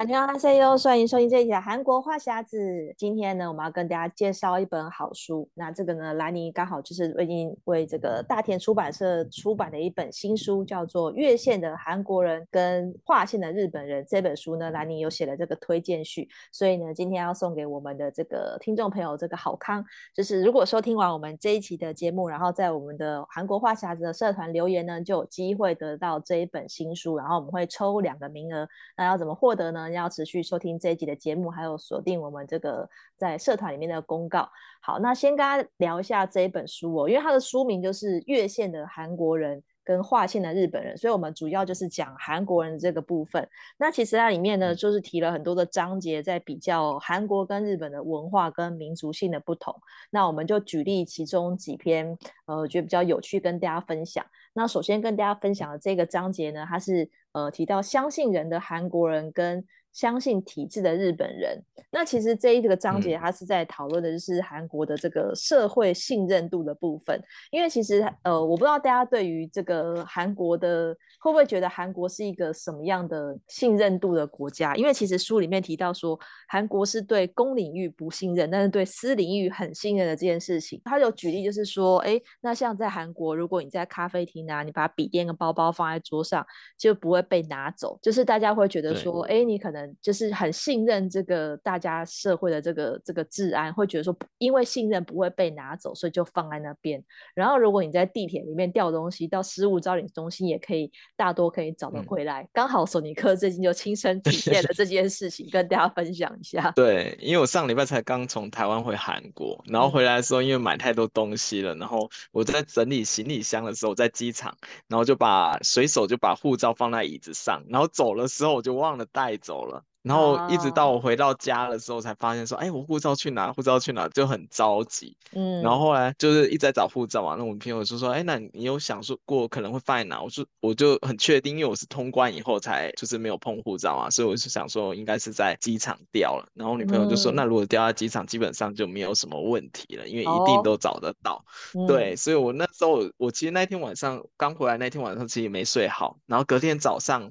大家好，欢迎收听这一期的韩国话匣子。今天呢，我们要跟大家介绍一本好书。那这个呢，兰妮刚好就是最近为这个大田出版社出版的一本新书，叫做《越线的韩国人跟划线的日本人》。这本书呢，兰妮有写了这个推荐序，所以呢，今天要送给我们的这个听众朋友这个好康，就是如果收听完我们这一期的节目，然后在我们的韩国话匣子的社团留言呢，就有机会得到这一本新书。然后我们会抽两个名额，那要怎么获得呢？要持续收听这一集的节目，还有锁定我们这个在社团里面的公告。好，那先跟大家聊一下这一本书哦，因为它的书名就是《越线的韩国人跟划线的日本人》，所以我们主要就是讲韩国人这个部分。那其实它里面呢，就是提了很多的章节，在比较韩国跟日本的文化跟民族性的不同。那我们就举例其中几篇，呃，觉得比较有趣，跟大家分享。那首先跟大家分享的这个章节呢，它是呃提到相信人的韩国人跟相信体制的日本人，那其实这一个章节，它是在讨论的就是韩国的这个社会信任度的部分。因为其实呃，我不知道大家对于这个韩国的会不会觉得韩国是一个什么样的信任度的国家？因为其实书里面提到说，韩国是对公领域不信任，但是对私领域很信任的这件事情。他有举例，就是说，哎，那像在韩国，如果你在咖啡厅啊，你把笔电跟包包放在桌上，就不会被拿走，就是大家会觉得说，哎，你可能。就是很信任这个大家社会的这个这个治安，会觉得说，因为信任不会被拿走，所以就放在那边。然后如果你在地铁里面掉东西，到失物招领中心也可以大多可以找得回来。刚、嗯、好索尼克最近就亲身体 验了这件事情，跟大家分享一下。对，因为我上礼拜才刚从台湾回韩国，然后回来的时候因为买太多东西了，然后我在整理行李箱的时候，我在机场，然后就把随手就把护照放在椅子上，然后走的时候我就忘了带走了。然后一直到我回到家的时候，才发现说，哎，我护照去哪？护照去哪？就很着急。嗯，然后后来就是一直在找护照嘛。那我们朋友就说，哎，那你有想说过可能会放在哪？我说我就很确定，因为我是通关以后才就是没有碰护照啊，所以我就想说应该是在机场掉了。然后女朋友就说，那如果掉在机场，基本上就没有什么问题了，因为一定都找得到。对，所以我那时候我其实那天晚上刚回来，那天晚上其实也没睡好，然后隔天早上。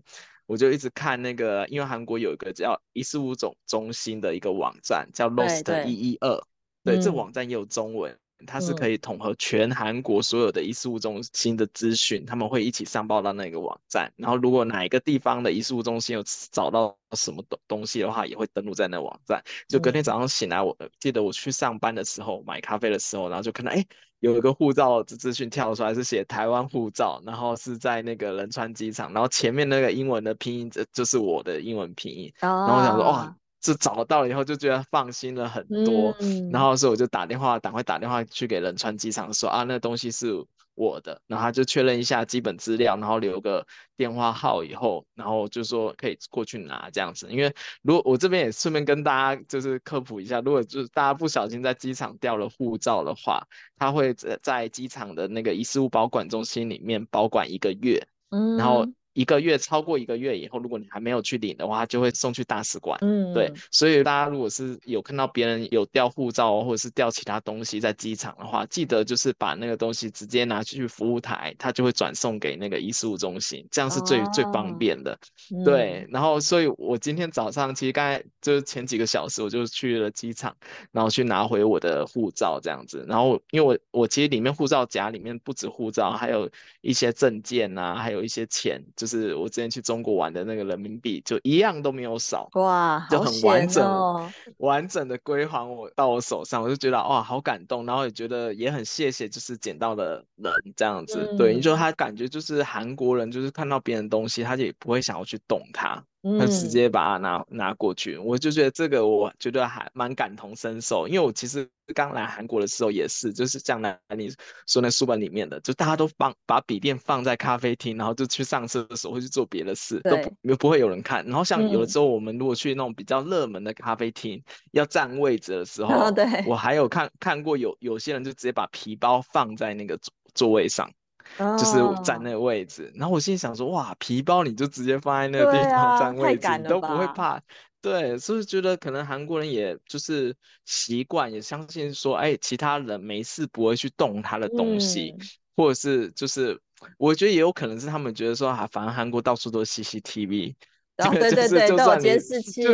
我就一直看那个，因为韩国有一个叫遗失物总中心的一个网站，叫 Lost 一一二，对，这个网站也有中文，它是可以统合全韩国所有的遗失物中心的资讯，他们会一起上报到那个网站。然后如果哪一个地方的遗失物中心有找到什么东东西的话，也会登录在那个网站。就隔天早上醒来，我记得我去上班的时候买咖啡的时候，然后就看到，哎。有一个护照的资讯跳出来，是写台湾护照，然后是在那个仁川机场，然后前面那个英文的拼音，这就是我的英文拼音。然后我想说，哇，这找到了以后就觉得放心了很多。然后所以我就打电话，赶快打电话去给仁川机场说啊，那东西是。我的，然后他就确认一下基本资料，然后留个电话号以后，然后就说可以过去拿这样子。因为如果我这边也顺便跟大家就是科普一下，如果就是大家不小心在机场掉了护照的话，他会在在机场的那个遗失物保管中心里面保管一个月，嗯，然后。一个月超过一个月以后，如果你还没有去领的话，就会送去大使馆。嗯，对，所以大家如果是有看到别人有掉护照或者是掉其他东西在机场的话，记得就是把那个东西直接拿去服务台，他就会转送给那个遗失物中心，这样是最、哦、最方便的。对，然后所以我今天早上其实刚才就是前几个小时我就去了机场，然后去拿回我的护照这样子。然后因为我我其实里面护照夹里面不止护照，还有一些证件啊，还有一些钱，就是。是我之前去中国玩的那个人民币，就一样都没有少，哇，就很完整，哦、完整的归还我到我手上，我就觉得哇，好感动，然后也觉得也很谢谢，就是捡到的人这样子，嗯、对，你说他感觉就是韩国人，就是看到别人东西，他就也不会想要去动它，他直接把它拿拿过去，我就觉得这个我觉得还蛮感同身受，因为我其实刚来韩国的时候也是，就是像那你说那书本里面的，就大家都放把笔电放在咖啡厅，然后就去上厕所或去做别的事，都不不会有人看。然后像有的时候我们如果去那种比较热门的咖啡厅，嗯、要占位置的时候，哦、我还有看看过有有些人就直接把皮包放在那个座座位上。就是占那个位置，oh. 然后我心里想说，哇，皮包你就直接放在那个地方占位置，啊、你都不会怕，对，所以觉得可能韩国人也就是习惯，也相信说，哎，其他人没事不会去动他的东西，嗯、或者是就是，我觉得也有可能是他们觉得说，啊，反正韩国到处都是 CCTV，对 对对，都有监视器，就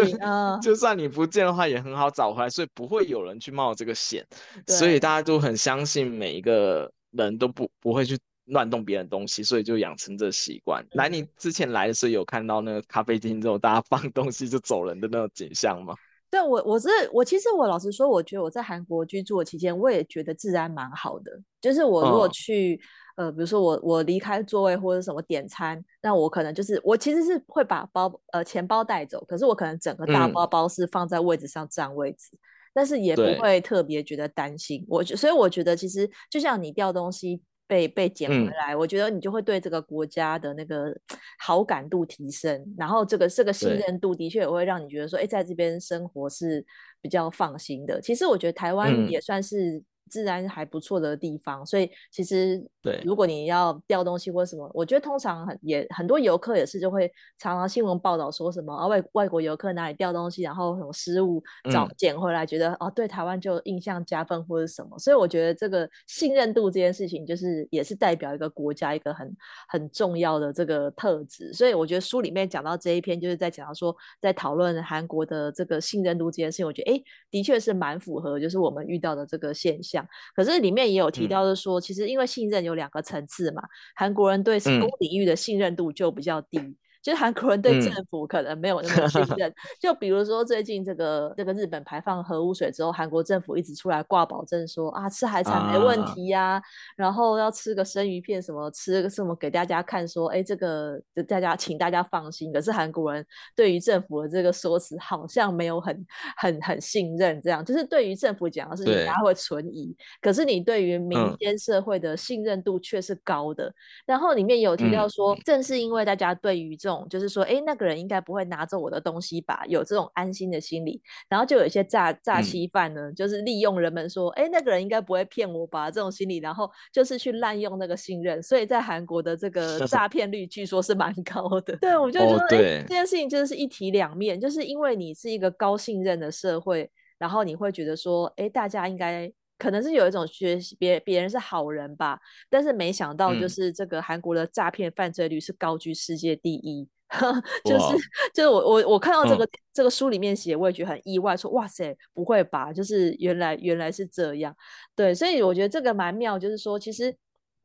就算你不见的话，也很好找回来，所以不会有人去冒这个险，所以大家都很相信每一个人都不不会去。乱动别人东西，所以就养成这习惯。来，你之前来的时候有看到那个咖啡厅之后，大家放东西就走人的那种景象吗？对，我我是我，其实我老实说，我觉得我在韩国居住的期间，我也觉得治安蛮好的。就是我如果去，哦、呃，比如说我我离开座位或者什么点餐，那我可能就是我其实是会把包呃钱包带走，可是我可能整个大包包是放在位置上占位置，嗯、但是也不会特别觉得担心。我所以我觉得其实就像你掉东西。被被捡回来，嗯，我觉得你就会对这个国家的那个好感度提升，然后这个这个信任度的确也会让你觉得说，哎，在这边生活是比较放心的。其实我觉得台湾也算是。治安还不错的地方，所以其实对，如果你要掉东西或什么，我觉得通常很也很多游客也是就会常常新闻报道说什么啊外外国游客哪里掉东西，然后什么失误找捡回来，觉得、嗯、哦对台湾就印象加分或者什么，所以我觉得这个信任度这件事情就是也是代表一个国家一个很很重要的这个特质，所以我觉得书里面讲到这一篇就是在讲到说在讨论韩国的这个信任度这件事情，我觉得哎的确是蛮符合就是我们遇到的这个现象。可是里面也有提到的说，其实因为信任有两个层次嘛，韩国人对公领域的信任度就比较低。就是韩国人对政府可能没有那么信任，嗯、就比如说最近这个这个日本排放核污水之后，韩国政府一直出来挂保证说啊吃海产没问题呀、啊啊，然后要吃个生鱼片什么吃个什么给大家看说，哎这个大家请大家放心。可是韩国人对于政府的这个说辞好像没有很很很信任，这样。就是对于政府讲的事情大家会存疑，可是你对于民间社会的信任度却是高的。嗯、然后里面有提到说、嗯，正是因为大家对于这种就是说，哎，那个人应该不会拿走我的东西吧？有这种安心的心理，然后就有一些诈诈欺犯呢、嗯，就是利用人们说，哎，那个人应该不会骗我吧？这种心理，然后就是去滥用那个信任，所以在韩国的这个 诈骗率据说是蛮高的。对，我 就觉得，这件事情就是一体两面，就是因为你是一个高信任的社会，然后你会觉得说，哎，大家应该。可能是有一种学习别别人是好人吧，但是没想到就是这个韩国的诈骗犯罪率是高居世界第一，嗯、就是就是我我我看到这个、嗯、这个书里面写，我也觉得很意外说，哇塞，不会吧？就是原来原来是这样，对，所以我觉得这个蛮妙，就是说其实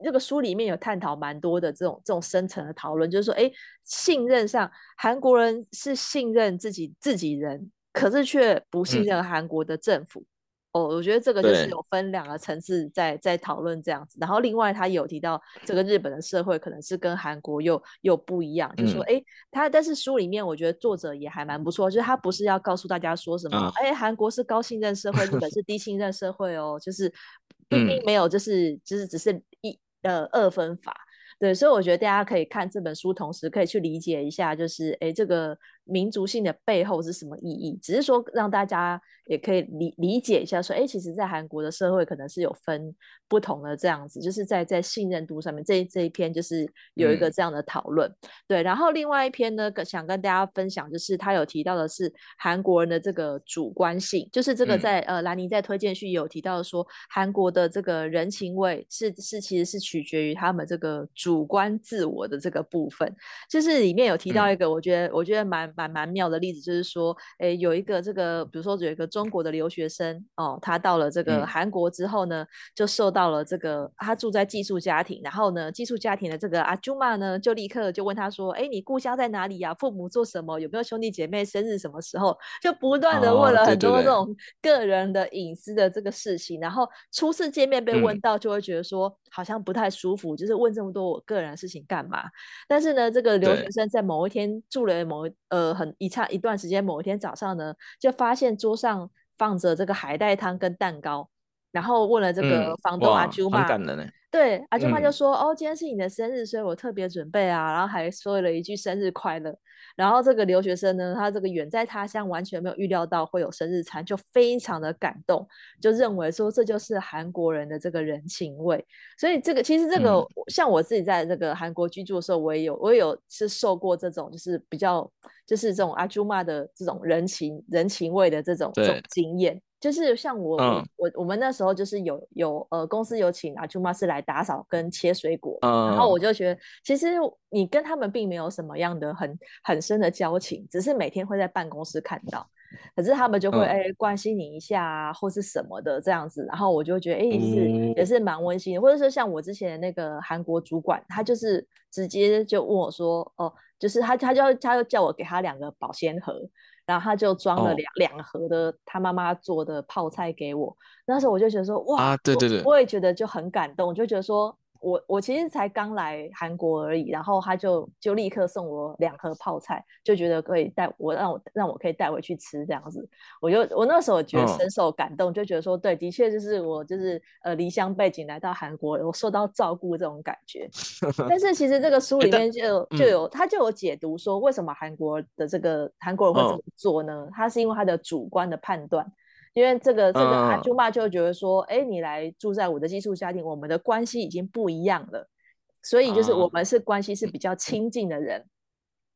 这个书里面有探讨蛮多的这种这种深层的讨论，就是说哎，信任上韩国人是信任自己自己人，可是却不信任韩国的政府。嗯哦，我觉得这个就是有分两个层次在在讨论这样子，然后另外他有提到这个日本的社会可能是跟韩国又又不一样，嗯、就说哎，他但是书里面我觉得作者也还蛮不错，就是他不是要告诉大家说什么，哎、嗯，韩国是高信任社会，日本是低信任社会哦，就是 并并没有就是就是只是一呃二分法，对，所以我觉得大家可以看这本书，同时可以去理解一下，就是哎这个。民族性的背后是什么意义？只是说让大家也可以理理解一下，说，哎，其实，在韩国的社会可能是有分不同的这样子，就是在在信任度上面，这这一篇就是有一个这样的讨论，嗯。对，然后另外一篇呢，想跟大家分享，就是他有提到的是韩国人的这个主观性，就是这个在、嗯、呃兰尼在推荐序有提到说，韩国的这个人情味是是其实是取决于他们这个主观自我的这个部分，就是里面有提到一个，我觉得、嗯、我觉得蛮。蛮蛮妙的例子，就是说，诶，有一个这个，比如说有一个中国的留学生哦，他到了这个韩国之后呢，嗯、就受到了这个，他住在寄宿家庭，然后呢，寄宿家庭的这个阿朱玛呢，就立刻就问他说，哎，你故乡在哪里呀？父母做什么？有没有兄弟姐妹？生日什么时候？就不断的问了很多这种个人的隐私的这个事情，哦、对对对，然后初次见面被问到，就会觉得说。嗯好像不太舒服，就是问这么多我个人的事情干嘛？但是呢，这个留学生在某一天住了某呃了很一差一段时间，某一天早上呢，就发现桌上放着这个海带汤跟蛋糕，然后问了这个房东阿朱玛，对，阿舅妈就说、嗯：“哦，今天是你的生日，所以我特别准备啊。”然后还说了一句“生日快乐”。然后这个留学生呢，他这个远在他乡，完全没有预料到会有生日餐，就非常的感动，就认为说这就是韩国人的这个人情味。所以这个其实这个、嗯、像我自己在这个韩国居住的时候，我也有我也有是受过这种就是比较就是这种阿朱妈的这种人情人情味的这种这种经验。就是像我、嗯、我我们那时候就是有有呃公司有请阿朱妈是来打扫跟切水果、嗯，然后我就觉得其实你跟他们并没有什么样的很很深的交情，只是每天会在办公室看到，可是他们就会哎、嗯。欸、关心你一下啊或是什么的这样子，然后我就觉得哎、欸、是、嗯、也是蛮温馨的，或者说像我之前那个韩国主管，他就是直接就问我说哦，就是他他就他就叫我给他两个保鲜盒。然后他就装了两两、oh. 盒的他妈妈做的泡菜给我，那时候我就觉得说哇，啊、对对对，我，我也觉得就很感动，我就觉得说。我我其实才刚来韩国而已，然后他就就立刻送我两盒泡菜，就觉得可以带我让我让我可以带回去吃这样子，我就我那时候觉得深受感动，嗯、就觉得说对，的确就是我就是呃离乡背景来到韩国，我受到照顾这种感觉。但是其实这个书里面就就有他就有解读说，为什么韩国的这个韩国人会这么做呢？他是因为他的主观的判断。因为这个这个阿舅妈就觉得说，哎、嗯，你来住在我的寄宿家庭，我们的关系已经不一样了，所以就是我们是关系是比较亲近的人。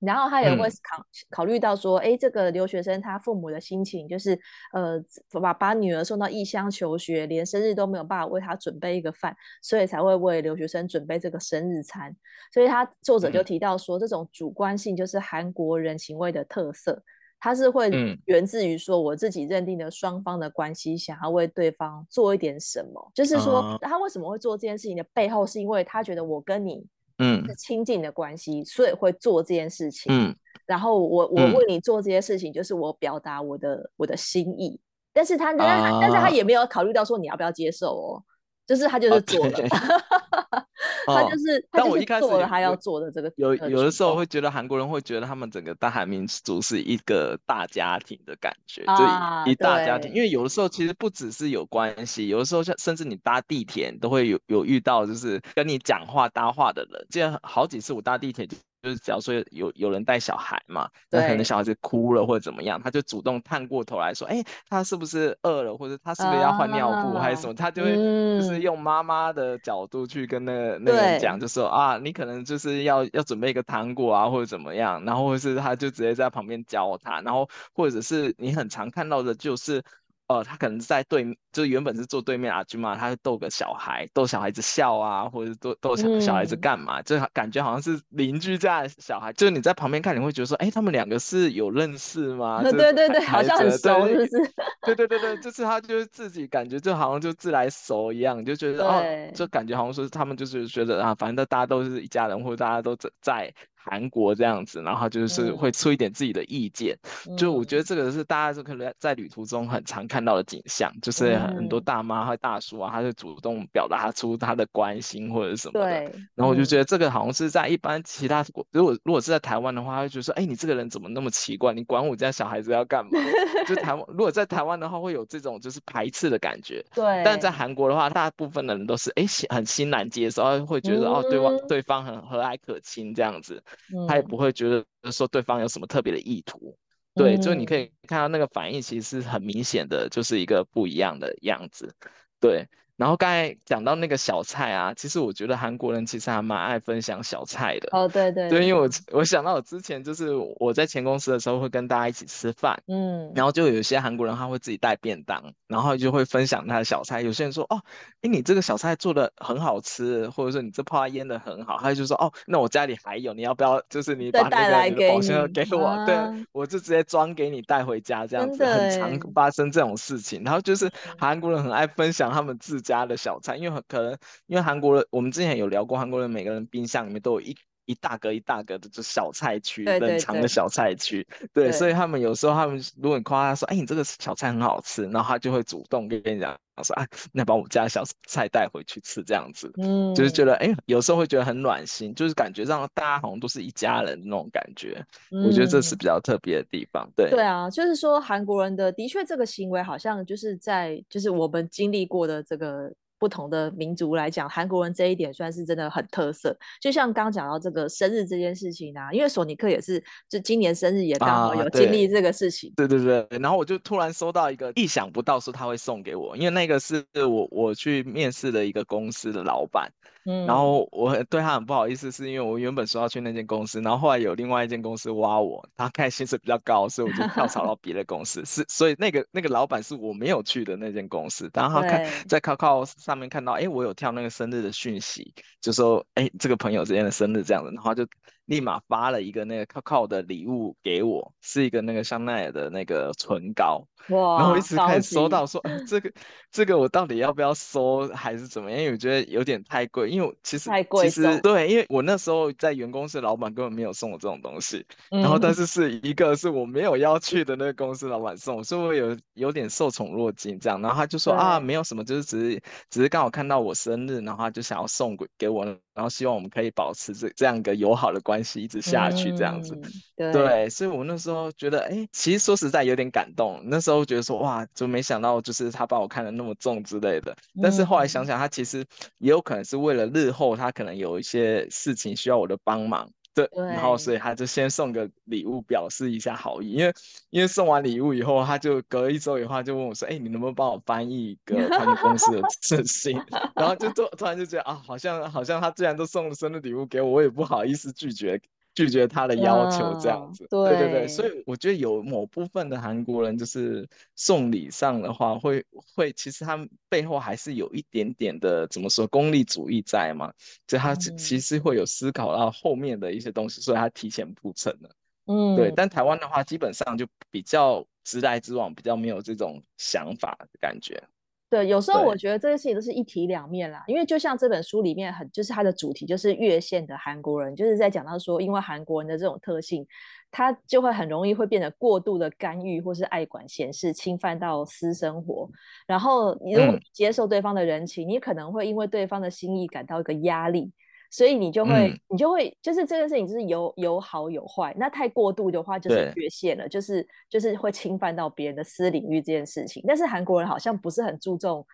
嗯、然后他也会考考虑到说，哎，这个留学生他父母的心情，就是呃，把把女儿送到异乡求学，连生日都没有办法为他准备一个饭，所以才会为留学生准备这个生日餐。所以他作者就提到说，这种主观性就是韩国人情味的特色。他是会源自于说，我自己认定的双方的关系，想要为对方做一点什么。嗯、就是说，他为什么会做这件事情的背后，是因为他觉得我跟你嗯是亲近的关系、嗯，所以会做这件事情。嗯，然后我我为你做这些事情，就是我表达我的我的心意。但是他、啊、但是他也没有考虑到说你要不要接受哦。就是他就是做了，他就是、哦、他就是做了他要做的这个。有有的时候会觉得韩国人会觉得他们整个大韩民族是一个大家庭的感觉，啊、就一大家庭。因为有的时候其实不只是有关系，有的时候像甚至你搭地铁都会有有遇到就是跟你讲话搭话的人。记得好几次我搭地铁就。是假如说有有人带小孩嘛，那可能小孩子哭了或者怎么样，他就主动探过头来说，哎、欸，他是不是饿了，或者他是不是要换尿布还是什么，他就会就是用妈妈的角度去跟那个那个人讲，就说啊，你可能就是要要准备一个糖果啊或者怎么样，然后或者是他就直接在旁边教他，然后或者是你很常看到的就是。呃，他可能在对，就是原本是坐对面阿君嘛，他会逗个小孩，逗小孩子笑啊，或者是逗逗小小孩子干嘛，嗯，就感觉好像是邻居家的小孩，就是你在旁边看，你会觉得说，哎，他们两个是有认识吗？对对对，好像很熟，是不是？对对对对，就是他就是自己感觉就好像就自来熟一样，就觉得哦，就感觉好像说他们就是觉得啊，反正大家都是一家人，或者大家都在。韩国这样子，然后就是会出一点自己的意见，嗯、就我觉得这个是大家是可能在旅途中很常看到的景象，嗯、就是很多大妈和大叔啊，他就主动表达出他的关心或者什么的。对。然后我就觉得这个好像是在一般其他国，如果如果是在台湾的话，他会觉得说，哎，你这个人怎么那么奇怪？你管我家小孩子要干嘛？就台湾，如果在台湾的话，会有这种就是排斥的感觉。对。但在韩国的话，大部分的人都是哎很欣然接受，会觉得、嗯、哦对方对方很和蔼可亲这样子。他也不会觉得说对方有什么特别的意图，对，就你可以看到那个反应，其实是很明显的，就是一个不一样的样子，对。然后刚才讲到那个小菜啊，其实我觉得韩国人其实还蛮爱分享小菜的。哦，对对。对，因为我我想到我之前就是我在前公司的时候会跟大家一起吃饭，嗯，然后就有些韩国人他会自己带便当，然后就会分享他的小菜。有些人说哦，哎，你这个小菜做的很好吃，或者说你这泡腌的很好，他就说哦，那我家里还有，你要不要？就是你把那个你的保鲜盒给我，啊、对，我就直接装给你带回家，这样子很常发生这种事情。然后就是韩国人很爱分享他们自家的小菜，因为可能，因为韩国人，我们之前有聊过，韩国人每个人冰箱里面都有一一大格一大格的就小菜区，对对对冷藏的小菜区，对，所以他们有时候他们如果你夸他说，哎，你这个小菜很好吃，然后他就会主动跟你讲说，啊，那把我家小菜带回去吃。这样子，嗯，就是觉得，哎，有时候会觉得很暖心，就是感觉让大家好像都是一家人那种感觉，嗯，我觉得这是比较特别的地方，对，对啊，就是说韩国人的的确这个行为好像就是在就是我们经历过的这个。不同的民族来讲，韩国人这一点算是真的很特色。就像刚刚讲到这个生日这件事情啊，因为索尼克也是，就今年生日也刚好有经历这个事情。啊、对，对对对，然后我就突然收到一个意想不到，说他会送给我，因为那个是我我去面试的一个公司的老板。嗯，然后我对他很不好意思，是因为我原本说要去那间公司，然后后来有另外一间公司挖我，他开薪水比较高，所以我就跳槽 到别的公司。是，所以那个那个老板是我没有去的那间公司，然后他看在 Kakao 上面看到，哎，我有跳那个生日的讯息，就说，哎，这个朋友之间的生日这样子，然后就。立马发了一个那个 Kakao 的礼物给我，是一个那个香奈儿的那个唇膏，哇！然后一直开始收到说，啊、这个这个我到底要不要收还是怎么样？因为我觉得有点太贵，因为其实太贵其实对，因为我那时候在原公司，老板根本没有送我这种东西，嗯、然后但是是一个是我没有要去的那个公司老板送，所以我有有点受宠若惊这样。然后他就说啊，没有什么，就是只是只是刚好看到我生日，然后他就想要送给给我，然后希望我们可以保持这这样一个友好的关系。一直下去这样子，嗯、对，对，所以我那时候觉得，哎，其实说实在有点感动。那时候觉得说，哇，就没想到就是他把我看得那么重之类的。但是后来想想，他其实也有可能是为了日后他可能有一些事情需要我的帮忙。对，对，然后所以他就先送个礼物表示一下好意，因为因为送完礼物以后，他就隔一周以后他就问我说，哎，你能不能帮我翻译一个他们公司的 信息？然后就突突然就觉得啊，好像好像他既然都送了生日礼物给我，我也不好意思拒绝。拒绝他的要求，这样子，对，对对对，所以我觉得有某部分的韩国人就是送礼上的话，会会其实他们背后还是有一点点的怎么说功利主义在嘛，就他其实会有思考到后面的一些东西，所以他提前铺陈了，嗯，对。但台湾的话，基本上就比较直来直往，比较没有这种想法的感觉。对，有时候我觉得这些事情都是一体两面啦，因为就像这本书里面很，就是它的主题就是越线的韩国人，就是在讲到说，因为韩国人的这种特性，他就会很容易会变得过度的干预或是爱管闲事，侵犯到私生活。然后你如果接受对方的人情，嗯，你可能会因为对方的心意感到一个压力。所以你就会，嗯、你就会，就是这件事情就是有有好有坏。那太过度的话，就是越线了，就是就是会侵犯到别人的私领域这件事情。但是韩国人好像不是很注重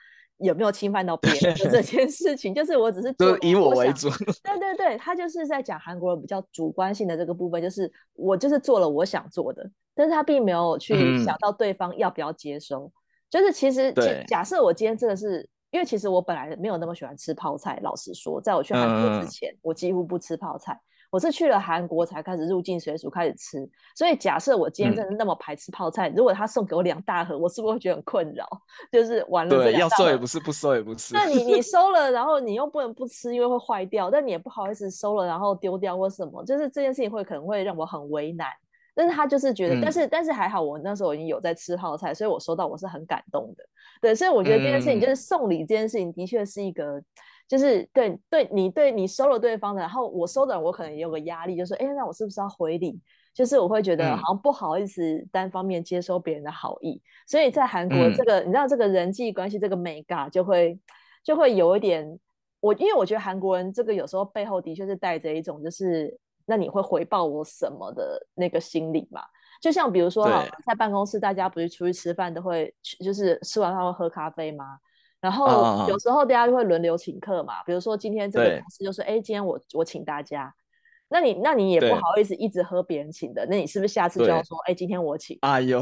有没有侵犯到别人的这 件事情，就是我只是做以我为主。对对对，他就是在讲韩国人比较主观性的这个部分，就是我就是做了我想做的，但是他并没有去想到对方要不要接收。嗯、就是其实假设我今天真的是。因为其实我本来没有那么喜欢吃泡菜，老实说，在我去韩国之前，嗯，我几乎不吃泡菜。我是去了韩国才开始入境水煮开始吃。所以假设我今天真的那么排斥泡菜，嗯，如果他送给我两大盒，我是不是会觉得很困扰？就是完了，对，要收也不是，不收也不是。那你你 收了，然后你又不能不吃，因为会坏掉，但你也不好意思收了然后丢掉或什么，就是这件事情会可能会让我很为难。但是他就是觉得，嗯、但是但是还好，我那时候已经有在吃泡菜，所以我收到我是很感动的。对，所以我觉得这件事情就是送礼这件事情的确是一个，嗯、就是对对你对你收了对方的，然后我收的我可能也有个压力，就是说，哎，那我是不是要回礼？就是我会觉得好像不好意思单方面接收别人的好意，嗯、所以在韩国这个、嗯、你知道这个人际关系这个美感就会就会有一点，我因为我觉得韩国人这个有时候背后的确是带着一种就是。那你会回报我什么的那个心理嘛？就像比如说，在办公室大家不是出去吃饭都会，就是吃完饭会喝咖啡吗？然后有时候大家就会轮流请客嘛。比如说今天这个同事就说：“哎，今天我我请大家。”那你那你也不好意思一直喝别人请的，那你是不是下次就要说：“哎，今天我请？”哎呦，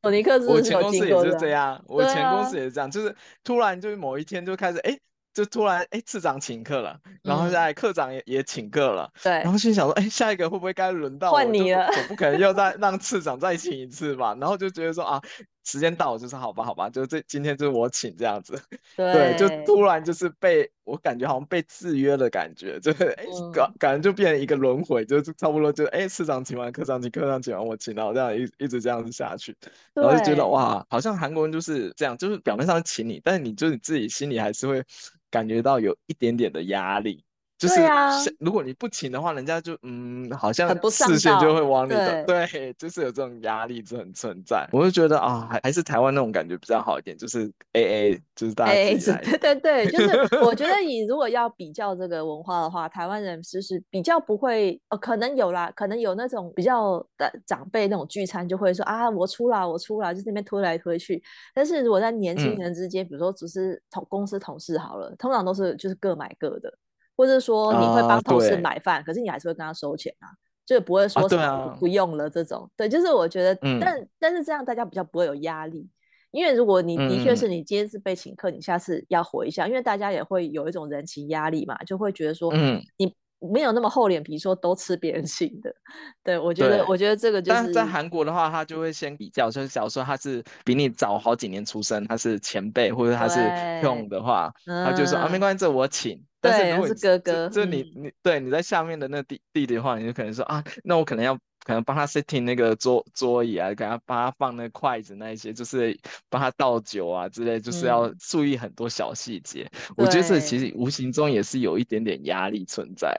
索尼克是不是有经过？我前公司也是这样，我前公司也是这样，就是突然就是某一天就开始哎。就突然哎，次长请客了，然后现在课长也、嗯、也请客了，对，然后心想说，哎，下一个会不会该轮到我换你了？我不可能又再 让次长再请一次吧？然后就觉得说啊，时间到我，就是好吧，好吧，就这今天就是我请这样子，对，对，就突然就是被我感觉好像被制约的感觉，就是哎，感、嗯、感觉就变成一个轮回，就是差不多就哎，市长请完科长请，科长请完我请，然后这样一一直这样子下去，然后就觉得哇，好像韩国人就是这样，就是表面上请你，但是你就是你自己心里还是会。感觉到有一点点的压力，就是啊，如果你不请的话，人家就嗯，好像很不上视线就会往你的，对，对，就是有这种压力就很存在。我就觉得啊，还还是台湾那种感觉比较好一点，就是 A A，就是大家 A A 制，对对对，就是我觉得 你如果要比较这个文化的话，台湾人就是比较不会，呃，可能有啦，可能有那种比较的长辈那种聚餐就会说啊，我出啦，我出啦，就是那边推来推去。但是如果在年轻人之间，嗯、比如说只是同公司同事好了，通常都是就是各买各的。或者说你会帮同事买饭，啊、可是你还是会跟他收钱啊，就不会说什么不用了这种。啊对，啊、对，就是我觉得，嗯、但但是这样大家比较不会有压力，因为如果你的确是你今天是被请客，嗯、你下次要回一下，因为大家也会有一种人情压力嘛，就会觉得说，嗯，你没有那么厚脸皮说都吃别人请的。对，我觉得，对我觉得这个就是。但在韩国的话，他就会先比较，就是假如说他是比你早好几年出生，他是前辈或者他是用的话，他就说啊，没关系，这我请。但是如果是哥哥，就你你对你在下面的那弟弟弟的话，你就可能说啊，那我可能要可能帮他 setting 那个桌桌椅啊，给他帮他放那筷子那一些，就是帮他倒酒啊之类，就是要注意很多小细节。我觉得这其实无形中也是有一点点压力存在。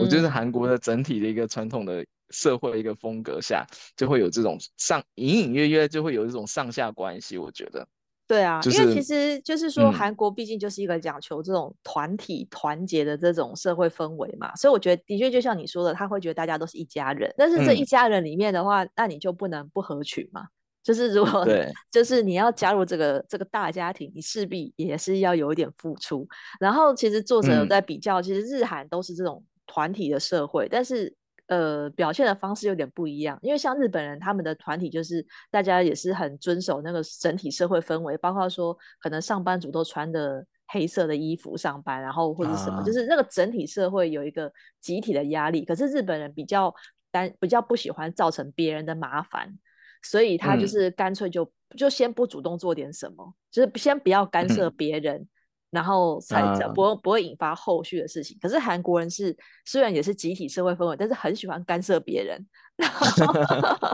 我觉得韩国的整体的一个传统的社会一个风格下，就会有这种上隐隐约约就会有这种上下关系。我觉得。对啊，就是、因为其实就是说，韩国毕竟就是一个讲求这种团体团结的这种社会氛围嘛，嗯、所以我觉得的确就像你说的，他会觉得大家都是一家人。但是这一家人里面的话，嗯、那你就不能不合群嘛。就是如果对，就是你要加入这个这个大家庭，你势必也是要有一点付出。然后其实作者有在比较，嗯、其实日韩都是这种团体的社会，但是。呃，表现的方式有点不一样，因为像日本人他们的团体就是大家也是很遵守那个整体社会氛围，包括说可能上班族都穿的黑色的衣服上班，然后或者什么，啊、就是那个整体社会有一个集体的压力。可是日本人比较单，比较不喜欢造成别人的麻烦，所以他就是干脆就、嗯、就先不主动做点什么，就是先不要干涉别人。嗯然后才不会不会引发后续的事情。可是韩国人是虽然也是集体社会氛围，但是很喜欢干涉别人。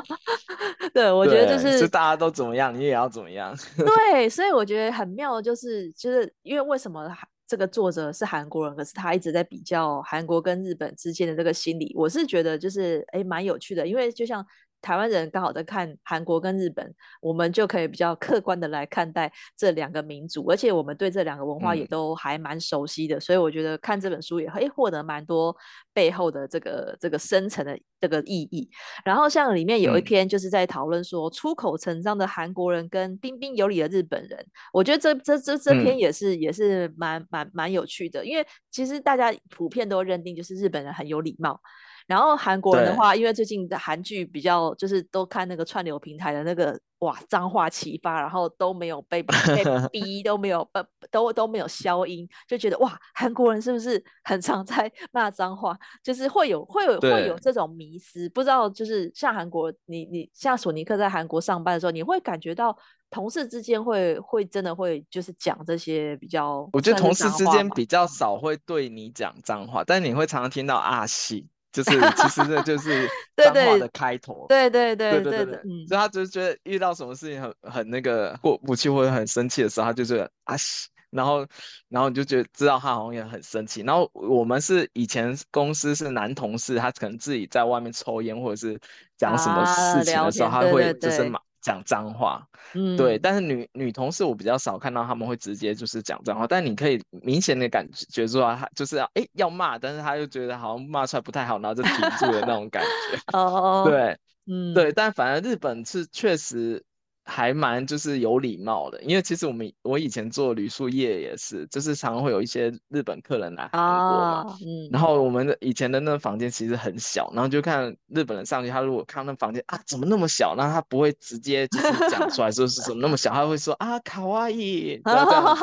对，我觉得就是，是大家都怎么样，你也要怎么样。对，所以我觉得很妙的就是，就是因为为什么这个作者是韩国人，可是他一直在比较韩国跟日本之间的这个心理，我是觉得就是哎蛮有趣的，因为就像。台湾人刚好在看韩国跟日本，我们就可以比较客观的来看待这两个民族，而且我们对这两个文化也都还蛮熟悉的，嗯、所以我觉得看这本书也会获得蛮多背后的这个这个深层的这个意义。然后像里面有一篇就是在讨论说出口成章的韩国人跟彬彬有礼的日本人，我觉得这这这这篇也是、嗯、也是蛮蛮蛮有趣的，因为其实大家普遍都认定就是日本人很有礼貌。然后韩国人的话，因为最近的韩剧比较，就是都看那个串流平台的那个哇脏话齐发，然后都没有被 被逼，都没有呃都都没有消音，就觉得哇韩国人是不是很常在 骂脏话？就是会有会有对会有这种迷思，不知道就是像韩国，你你像索尼克在韩国上班的时候，你会感觉到同事之间会会真的会就是讲这些比较，我觉得同事之间比较少会对你讲脏话，但你会常常听到啊西。就是，其实这就是 脏话的开头。对对对对对，所以他就觉得遇到什么事情很很那个过不去或者很生气的时候，他就觉得啊西，然后然后你就觉得知道他好像也很生气。然后我们是以前公司是男同事，他可能自己在外面抽烟或者是讲什么事情的时候，他会就是骂。讲脏话，嗯，对，但是女女同事我比较少看到他们会直接就是讲脏话，但你可以明显的感觉出来，她就是要哎要骂，但是他又觉得好像骂出来不太好，然后就停住了那种感觉。哦，对，嗯，对，但反而日本是确实。还蛮就是有礼貌的，因为其实我们我以前做旅宿业也是，就是常常会有一些日本客人来韩国嘛，哦、嗯，然后我们的以前的那个房间其实很小，然后就看日本人上去，他如果看那房间啊怎么那么小，那他不会直接就是讲出来说是怎么那么小，他会说啊卡哇伊，然后这样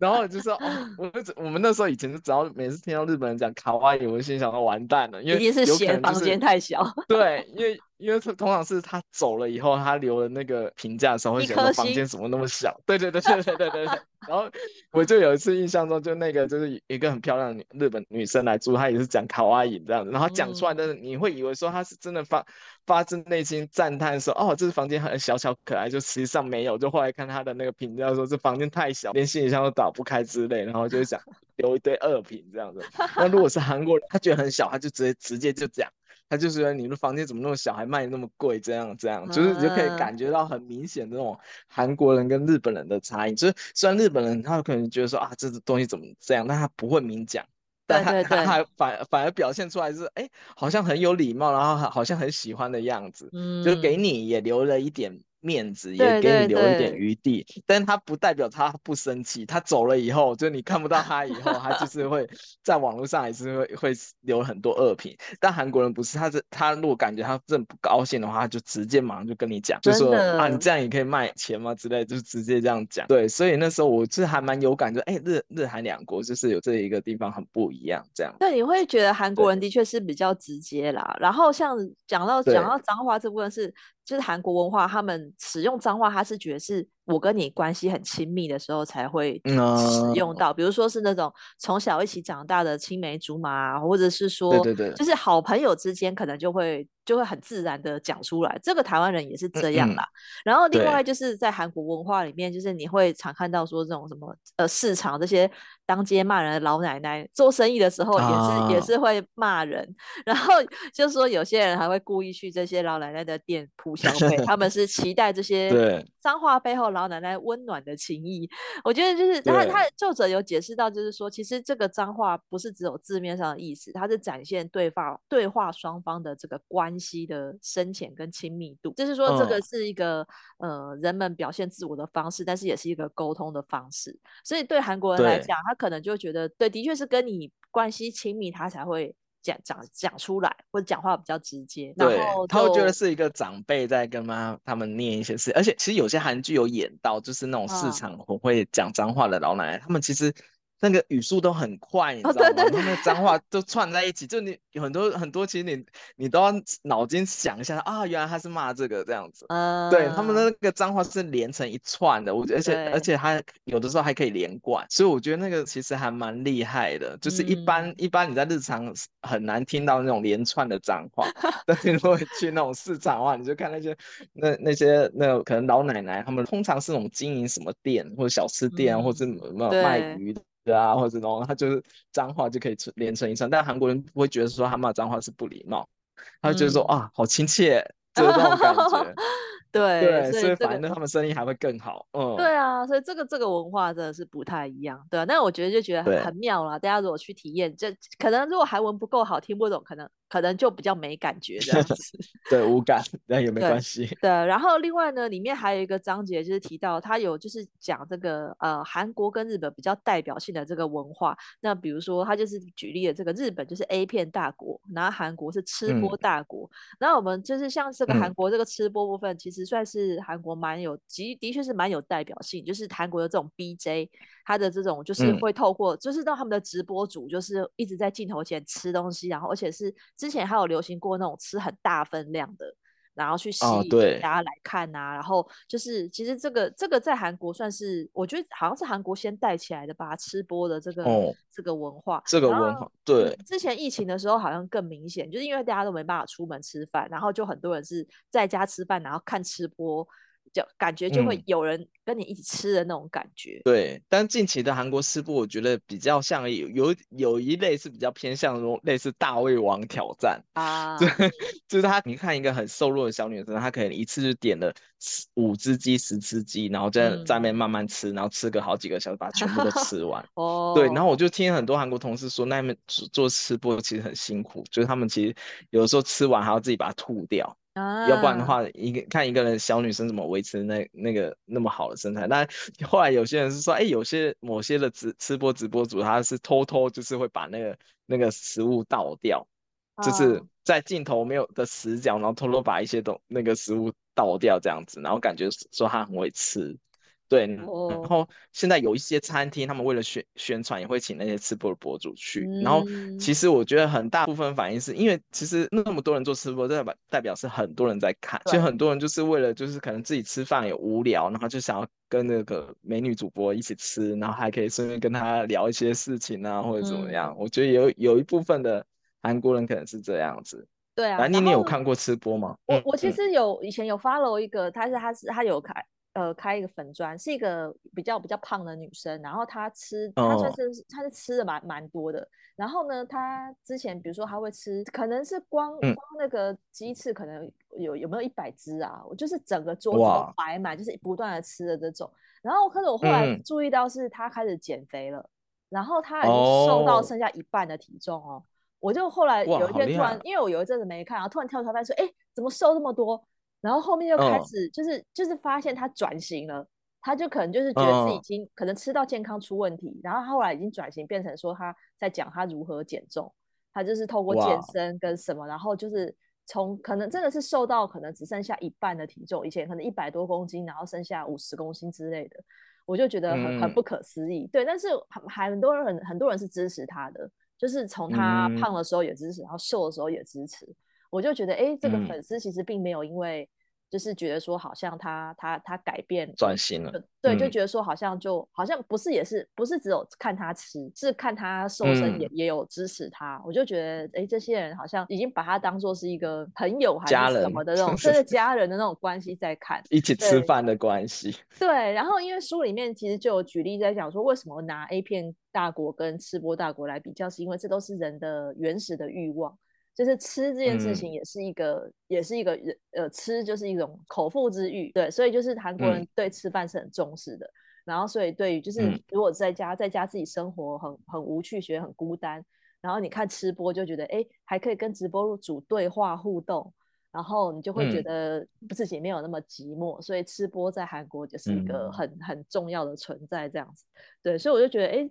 然后就说哦，我们我们那时候以前就只要每次听到日本人讲卡哇伊，我就心想到完蛋了，因为一定是嫌房间太小，对，因为。因为他通常是他走了以后他留了那个评价的时候会觉得房间怎么那么小。对对对对对对对。然后我就有一次印象中就那个就是一个很漂亮的女日本女生来住她也是讲卡哇伊这样子然后讲出来的你会以为说她是真的发发自内心赞叹说哦这个房间很小巧可爱就实际上没有。就后来看她的那个评价说这房间太小连行李箱都打不开之类然后就想留一堆恶评这样子。那如果是韩国人他觉得很小他就直接直接就讲他就是说你们房间怎么那么小，还卖那么贵，这样这样，就是你就可以感觉到很明显的那种韩国人跟日本人的差异。就是虽然日本人他可能觉得说啊，这个东西怎么这样，但他不会明讲。但他他还反反而表现出来是哎、欸，好像很有礼貌，然后好像很喜欢的样子，嗯，就给你也留了一点。面子也给你留一点余地，对对对，但他不代表他不生气。他走了以后，就你看不到他以后，他就是会 在网络上还是会会留很多恶评。但韩国人不是，他是他如果感觉他真的不高兴的话，他就直接马上就跟你讲，就说啊，你这样也可以卖钱吗之类，就直接这样讲。对，所以那时候我是还蛮有感觉，哎、欸，日日韩两国就是有这一个地方很不一样，这样。对，你会觉得韩国人的确是比较直接啦。然后像讲到讲到脏话这部分是。就是韩国文化，他们使用脏话，他是觉得是我跟你关系很亲密的时候才会使用到，比如说是那种从小一起长大的青梅竹马，或者是说，对对对，就是好朋友之间可能就会就会很自然的讲出来。这个台湾人也是这样啦。然后另外就是在韩国文化里面，就是你会常看到说这种什么呃市场这些当街骂人的老奶奶，做生意的时候也是也是会骂人，然后就是说有些人还会故意去这些老奶奶的店铺。消费，他们是期待这些脏话背后老奶奶温暖的情谊。我觉得就是他他作者有解释到，就是说其实这个脏话不是只有字面上的意思，它是展现对方对话双方的这个关系的深浅跟亲密度。就是说这个是一个、嗯、呃人们表现自我的方式，但是也是一个沟通的方式。所以对韩国人来讲，他可能就觉得对，的确是跟你关系亲密，他才会。讲讲讲出来，或者讲话比较直接，对，然后他会觉得是一个长辈在跟妈他们念一些事，而且其实有些韩剧有演到，就是那种市场会讲脏话的老奶奶，他们其实。那个语速都很快，你知道吗？哦、对对对，那个脏话都串在一起，就你有 很多很多，其实你你都要脑筋想一下啊，原来他是骂这个这样子。嗯，对，他们的那个脏话是连成一串的，我而且而且他有的时候还可以连贯，所以我觉得那个其实还蛮厉害的。就是一般、嗯、一般你在日常很难听到那种连串的脏话，但是如果去那种市场的话，你就看那些那那些那可能老奶奶，他们通常是那种经营什么店或者小吃店，嗯、或者卖卖鱼的。对啊，或者那种他就是脏话就可以连成一串，但韩国人不会觉得说他骂脏话是不礼貌，他就觉得说、嗯、啊，好亲切，就是这种感觉。对对，所以反正他们生意还会更好。嗯，对啊，所以这个这个文化真的是不太一样，对啊。但我觉得就觉得很很妙啦，大家如果去体验，这可能如果韩文不够好，听不懂，可能可能就比较没感觉这样子。对，无感，那也没关系。对，然后另外呢，里面还有一个章节就是提到，他有就是讲这个呃韩国跟日本比较代表性的这个文化。那比如说他就是举例的这个日本就是 A 片大国，然后韩国是吃播大国。然、嗯、后我们就是像这个韩国这个吃播部分，其实。算是韩国蛮有，的确是蛮有代表性。就是韩国的这种 BJ，他的这种就是会透过，嗯、就是让他们的直播主就是一直在镜头前吃东西，然后而且是之前还有流行过那种吃很大分量的。然后去吸引大家来看啊，哦、然后就是其实这个这个在韩国算是，我觉得好像是韩国先带起来的吧，吃播的这个、哦、这个文化，这个文化对。之前疫情的时候好像更明显，就是因为大家都没办法出门吃饭，然后就很多人是在家吃饭，然后看吃播。就感觉就会有人跟你一起吃的那种感觉。嗯、对，但近期的韩国吃播，我觉得比较像有有有一类是比较偏向那种类似大胃王挑战 啊，对，就是他你看一个很瘦弱的小女生，她可能一次就点了五只鸡、十只鸡，然后在在那边慢慢吃，然后吃个好几个小时，把全部都 吃完。哦，对，然后我就听很多韩国同事说，那边做吃播其实很辛苦，就是他们其实有的时候吃完还要自己把它吐掉。啊、要不然的话，一个看一个人小女生怎么维持那那个那么好的身材。那后来有些人是说，哎、欸，有些某些的直吃播直播主，他是偷偷就是会把那个那个食物倒掉，啊、就是在镜头没有的死角，然后偷偷把一些东那个食物倒掉这样子，然后感觉说他很会吃。对，然后现在有一些餐厅，他们为了宣宣传，也会请那些吃播的博主去。然后其实我觉得很大部分反应是因为，其实那么多人做吃播，代表代表是很多人在看。其实很多人就是为了，就是可能自己吃饭也无聊，然后就想要跟那个美女主播一起吃，然后还可以顺便跟她聊一些事情啊，或者怎么样。我觉得有有一部分的韩国人可能是这样子。对啊，那你你有看过吃播吗？我我其实有以前有 follow 一个，他是他是他有开。呃开一个粉砖，是一个比较比较胖的女生，然后她吃她算是她是吃的蛮蛮多的。然后呢，她之前比如说她会吃，可能是光光那个鸡翅，可能有有没有一百只啊？我就是整个桌子都摆满，就是不断的吃的这种。然后可是我后来注意到是她开始减肥了，嗯、然后她已经瘦到剩下一半的体重哦。我就后来有一天突然，因为我有一阵子没看，然后突然跳出来说：“哎，怎么瘦这么多？”然后后面就开始就是、哦、就是发现他转型了，他就可能就是觉得自己已经可能吃到健康出问题，哦、然后后来已经转型变成说他在讲他如何减重，他就是透过健身跟什么，然后就是从可能真的是瘦到可能只剩下一半的体重，以前可能一百多公斤，然后剩下五十公斤之类的，我就觉得很、嗯、很不可思议。对，但是还很多人很很多人是支持他的。就是从他胖的时候也支持，嗯、然后瘦的时候也支持，我就觉得，哎，这个粉丝其实并没有因为，就是觉得说好像他他他改变转型了，对，就觉得说好像就好像不是也是不是只有看他吃，是看他瘦身也、嗯、也有支持他，我就觉得，哎，这些人好像已经把他当做是一个朋友还是什么的那种，甚至家，家人的那种关系在看，一起吃饭的关系。对，然后因为书里面其实就有举例在讲说，为什么拿 A 片。大国跟吃播大国来比较，是因为这都是人的原始的欲望，就是吃这件事情也是一个，嗯、也是一个人呃，吃就是一种口腹之欲，对，所以就是韩国人对吃饭是很重视的。嗯、然后所以对于就是如果在家在家自己生活很很无趣，觉得很孤单，然后你看吃播就觉得哎，还可以跟直播主对话互动，然后你就会觉得自己没有那么寂寞，所以吃播在韩国就是一个很很重要的存在，这样子，对，所以我就觉得哎。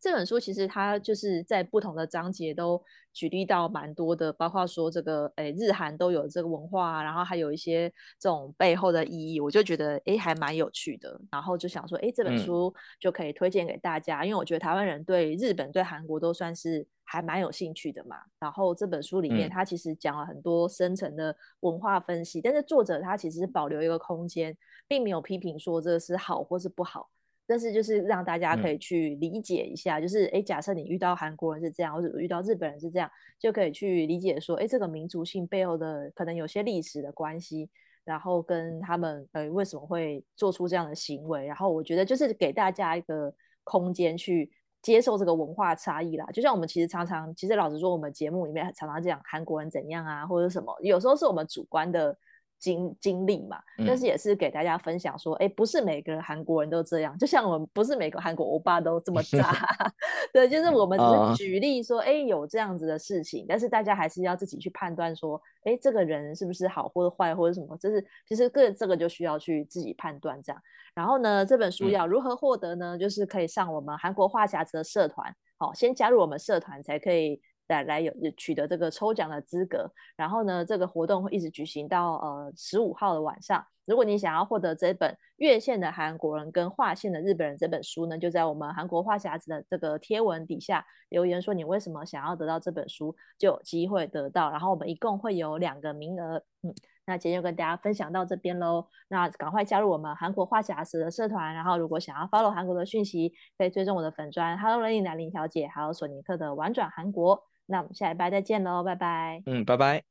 这本书其实它就是在不同的章节都举例到蛮多的，包括说这个诶日韩都有这个文化，然后还有一些这种背后的意义，我就觉得诶还蛮有趣的，然后就想说诶这本书就可以推荐给大家，嗯、因为我觉得台湾人对日本对韩国都算是还蛮有兴趣的嘛。然后这本书里面它其实讲了很多深层的文化分析，嗯、但是作者他其实是保留一个空间，并没有批评说这是好或是不好。但是就是让大家可以去理解一下，嗯、就是哎，假设你遇到韩国人是这样，或者遇到日本人是这样，就可以去理解说，哎，这个民族性背后的可能有些历史的关系，然后跟他们呃为什么会做出这样的行为，然后我觉得就是给大家一个空间去接受这个文化差异啦。就像我们其实常常，其实老实说，我们节目里面常常讲韩国人怎样啊，或者什么，有时候是我们主观的。经经历嘛，但是也是给大家分享说，哎、嗯，不是每个韩国人都这样，就像我们不是每个韩国欧巴都这么渣，对，就是我们只是举例说，哎、uh，有这样子的事情，但是大家还是要自己去判断说，哎，这个人是不是好或者坏或者什么，就是其实个这个就需要去自己判断这样。然后呢，这本书要如何获得呢？嗯、就是可以上我们韩国话匣子的社团，好，先加入我们社团才可以。来来有取得这个抽奖的资格，然后呢，这个活动会一直举行到呃十五号的晚上。如果你想要获得这本《越线的韩国人跟划线的日本人》这本书呢，就在我们韩国话匣子的这个贴文底下留言说你为什么想要得到这本书，就有机会得到。然后我们一共会有两个名额，嗯，那今天就跟大家分享到这边喽。那赶快加入我们韩国话匣子的社团，然后如果想要 follow 韩国的讯息，可以追踪我的粉专 Hello Lenny 兰陵小姐，还有索尼克的玩转韩国。那我们下礼拜再见喽，拜拜。嗯，拜拜。